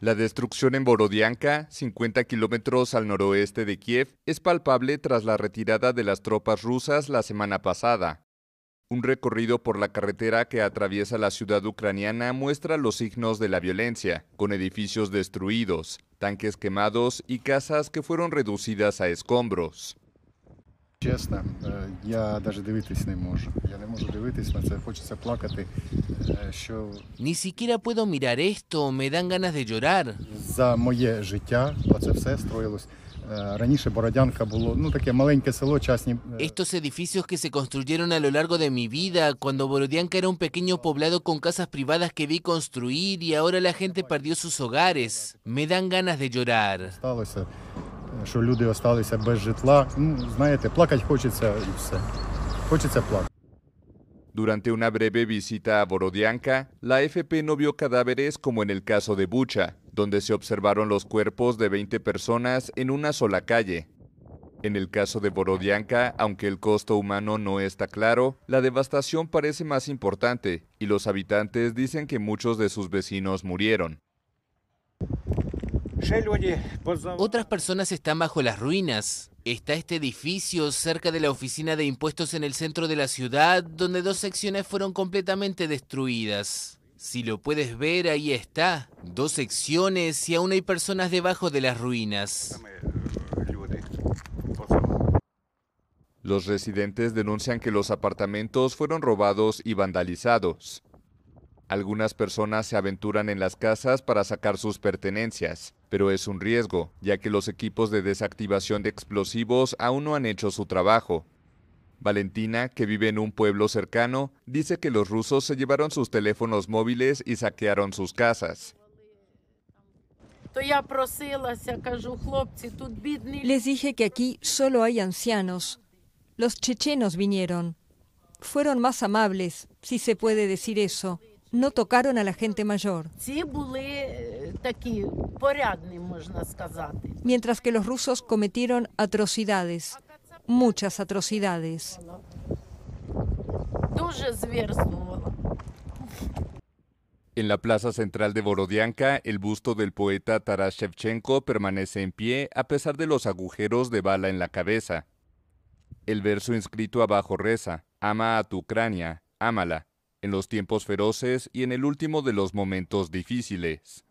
La destrucción en Borodianka, 50 kilómetros al noroeste de Kiev, es palpable tras la retirada de las tropas rusas la semana pasada. Un recorrido por la carretera que atraviesa la ciudad ucraniana muestra los signos de la violencia, con edificios destruidos, tanques quemados y casas que fueron reducidas a escombros. Чесно, е, я навіть дивитись не можу. Я не можу дивитись на це, хочеться плакати, е, що Ni siquiera puedo mirar esto, me dan ganas de llorar. за моє життя оце все строїлось. Е, Раніше Бородянка було ну таке маленьке село, частні. е, Estos edificios que se construyeron a lo largo de mi vida, cuando Borodianka era un pequeño poblado con casas privadas que vi construir y ahora la gente perdió sus hogares. Me dan ganas de llorar. Сталося, е, що люди залишилися без житла. Ну, знаєте, плакати хочеться і все. Хочеться плакати. Durante una breve visita a Borodianka, la FP no vio cadáveres como en el caso de Bucha, donde se observaron los cuerpos de 20 personas en una sola calle. En el caso de Borodianka, aunque el costo humano no está claro, la devastación parece más importante y los habitantes dicen que muchos de sus vecinos murieron. Pues, Otras personas están bajo las ruinas, Está este edificio cerca de la oficina de impuestos en el centro de la ciudad, donde dos secciones fueron completamente destruidas. Si lo puedes ver, ahí está. Dos secciones y aún hay personas debajo de las ruinas. Los residentes denuncian que los apartamentos fueron robados y vandalizados. Algunas personas se aventuran en las casas para sacar sus pertenencias pero es un riesgo, ya que los equipos de desactivación de explosivos aún no han hecho su trabajo. Valentina, que vive en un pueblo cercano, dice que los rusos se llevaron sus teléfonos móviles y saquearon sus casas. Les dije que aquí solo hay ancianos. Los chechenos vinieron. Fueron más amables, si se puede decir eso. No tocaron a la gente mayor. такі порядні, можна сказати. mientras que los rusos cometieron atrocidades, muchas atrocidades. Дуже звірствувала. En la plaza central de Borodianka, el busto del poeta Taras Shevchenko permanece en pie a pesar de los agujeros de bala en la cabeza. El verso inscrito abajo reza, ama a tu Ucrania, ámala, en los tiempos feroces y en el último de los momentos difíciles.